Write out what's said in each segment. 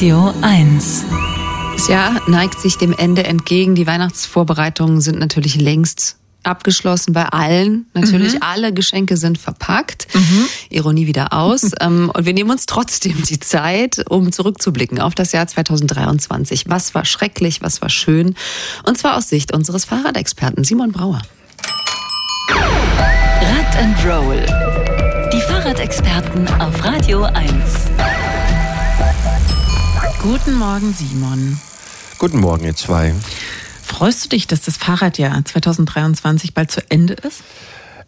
Radio 1. Das Jahr neigt sich dem Ende entgegen. Die Weihnachtsvorbereitungen sind natürlich längst abgeschlossen bei allen. Natürlich mhm. alle Geschenke sind verpackt. Mhm. Ironie wieder aus. Ähm, und wir nehmen uns trotzdem die Zeit, um zurückzublicken auf das Jahr 2023. Was war schrecklich, was war schön? Und zwar aus Sicht unseres Fahrradexperten Simon Brauer. Rad and Roll. Die Fahrradexperten auf Radio 1. Guten Morgen, Simon. Guten Morgen, ihr zwei. Freust du dich, dass das Fahrradjahr 2023 bald zu Ende ist?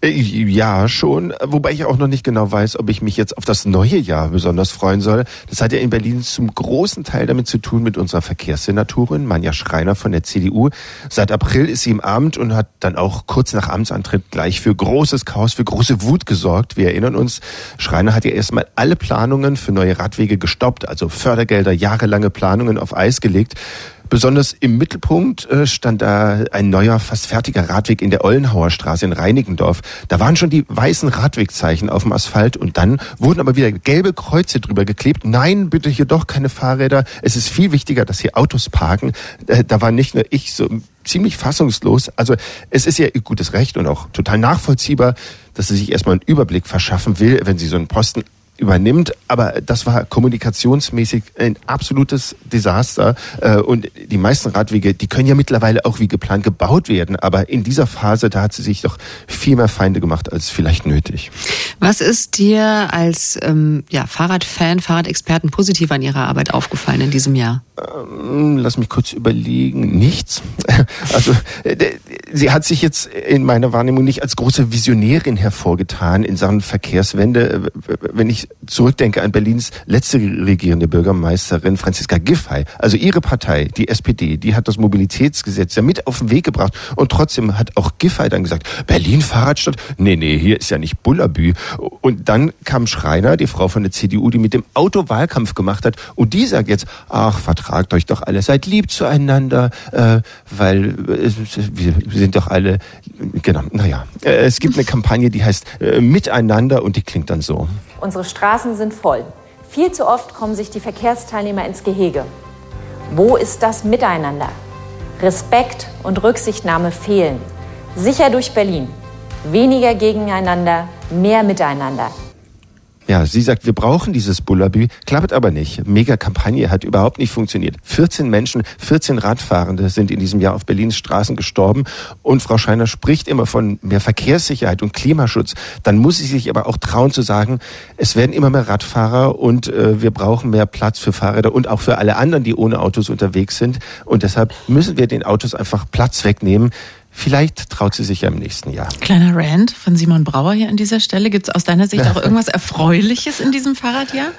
Äh, ja, schon. Wobei ich auch noch nicht genau weiß, ob ich mich jetzt auf das neue Jahr besonders freuen soll. Das hat ja in Berlin zum großen Teil damit zu tun mit unserer Verkehrssenatorin Manja Schreiner von der CDU. Seit April ist sie im Amt und hat dann auch kurz nach Amtsantritt gleich für großes Chaos, für große Wut gesorgt. Wir erinnern uns, Schreiner hat ja erstmal alle Planungen für neue Radwege gestoppt, also Fördergelder, jahrelange Planungen auf Eis gelegt. Besonders im Mittelpunkt äh, stand da ein neuer, fast fertiger Radweg in der Ollenhauer Straße in Reinickendorf. Da waren schon die weißen Radwegzeichen auf dem Asphalt und dann wurden aber wieder gelbe Kreuze drüber geklebt. Nein, bitte hier doch keine Fahrräder. Es ist viel wichtiger, dass hier Autos parken. Äh, da war nicht nur ich so ziemlich fassungslos. Also es ist ja ihr gutes Recht und auch total nachvollziehbar, dass sie sich erstmal einen Überblick verschaffen will, wenn sie so einen Posten übernimmt. Aber das war kommunikationsmäßig ein absolutes Desaster. Äh, und die meisten Radwege, die können ja mittlerweile auch wie geplant gebaut werden. Aber in dieser Phase, da hat sie sich doch viel mehr Feinde gemacht als vielleicht nötig. Was ist dir als ähm, ja, Fahrradfan, Fahrradexperten positiv an ihrer Arbeit aufgefallen in diesem Jahr? Ähm, lass mich kurz überlegen. Nichts. Also äh, sie hat sich jetzt in meiner Wahrnehmung nicht als große Visionärin hervorgetan in Sachen Verkehrswende. Wenn ich zurückdenke an Berlins letzte regierende Bürgermeisterin Franziska Giffey, also ihre Partei, die SPD, die hat das Mobilitätsgesetz ja mit auf den Weg gebracht und trotzdem hat auch Giffey dann gesagt, Berlin Fahrradstadt? Nee, nee, hier ist ja nicht Bullabü. Und dann kam Schreiner, die Frau von der CDU, die mit dem Auto Wahlkampf gemacht hat und die sagt jetzt, ach, vertragt euch doch alle, seid lieb zueinander, äh, weil äh, wir, sind doch alle, genau, naja. Äh, es gibt eine Kampagne, die heißt äh, Miteinander und die klingt dann so. Unsere Straßen sind voll. Viel zu oft kommen sich die Verkehrsteilnehmer ins Gehege. Wo ist das Miteinander? Respekt und Rücksichtnahme fehlen. Sicher durch Berlin. Weniger gegeneinander, mehr miteinander. Ja, sie sagt, wir brauchen dieses Bullabü, klappt aber nicht. Mega Kampagne hat überhaupt nicht funktioniert. 14 Menschen, 14 Radfahrende sind in diesem Jahr auf Berlins Straßen gestorben. Und Frau Scheiner spricht immer von mehr Verkehrssicherheit und Klimaschutz. Dann muss sie sich aber auch trauen zu sagen, es werden immer mehr Radfahrer und äh, wir brauchen mehr Platz für Fahrräder und auch für alle anderen, die ohne Autos unterwegs sind. Und deshalb müssen wir den Autos einfach Platz wegnehmen. Vielleicht traut sie sich ja im nächsten Jahr. Kleiner Rand von Simon Brauer hier an dieser Stelle. Gibt es aus deiner Sicht auch irgendwas Erfreuliches in diesem Fahrradjahr?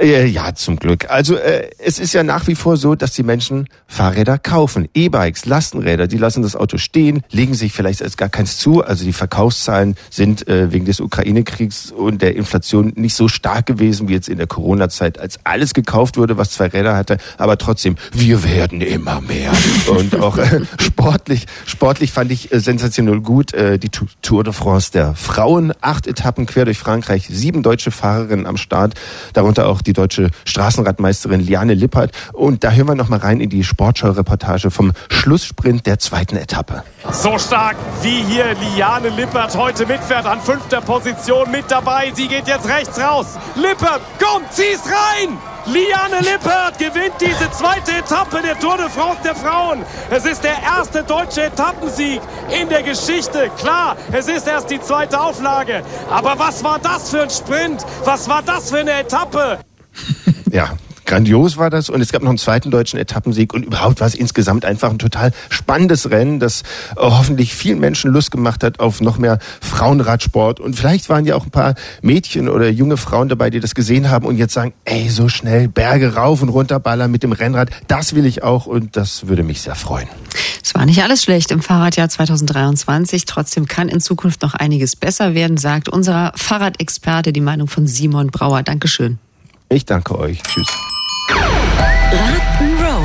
Äh, ja, zum Glück. Also äh, es ist ja nach wie vor so, dass die Menschen Fahrräder kaufen. E-Bikes, Lastenräder, die lassen das Auto stehen, legen sich vielleicht als gar keins zu. Also die Verkaufszahlen sind äh, wegen des Ukraine-Kriegs und der Inflation nicht so stark gewesen wie jetzt in der Corona-Zeit, als alles gekauft wurde, was zwei Räder hatte. Aber trotzdem, wir werden immer mehr. und auch äh, sportlich, sportlich fand ich äh, sensationell gut äh, die Tour de France der Frauen. Acht Etappen quer durch Frankreich, sieben deutsche Fahrerinnen am Start. Darunter darunter auch die deutsche Straßenradmeisterin Liane Lippert. Und da hören wir noch mal rein in die Sportschau-Reportage vom Schlusssprint der zweiten Etappe. So stark wie hier Liane Lippert heute mitfährt an fünfter Position mit dabei. Sie geht jetzt rechts raus. Lippert, komm, zieh's rein! Liane Lippert gewinnt diese zweite Etappe der Tour de France der Frauen. Es ist der erste deutsche Etappensieg in der Geschichte. Klar, es ist erst die zweite Auflage. Aber was war das für ein Sprint? Was war das für eine Etappe? Ja, grandios war das und es gab noch einen zweiten deutschen Etappensieg und überhaupt war es insgesamt einfach ein total spannendes Rennen, das äh, hoffentlich vielen Menschen Lust gemacht hat auf noch mehr Frauenradsport und vielleicht waren ja auch ein paar Mädchen oder junge Frauen dabei, die das gesehen haben und jetzt sagen, ey, so schnell Berge rauf und runter ballern mit dem Rennrad, das will ich auch und das würde mich sehr freuen. Es war nicht alles schlecht im Fahrradjahr 2023. Trotzdem kann in Zukunft noch einiges besser werden, sagt unser Fahrradexperte, die Meinung von Simon Brauer. Dankeschön. Ich danke euch. Tschüss.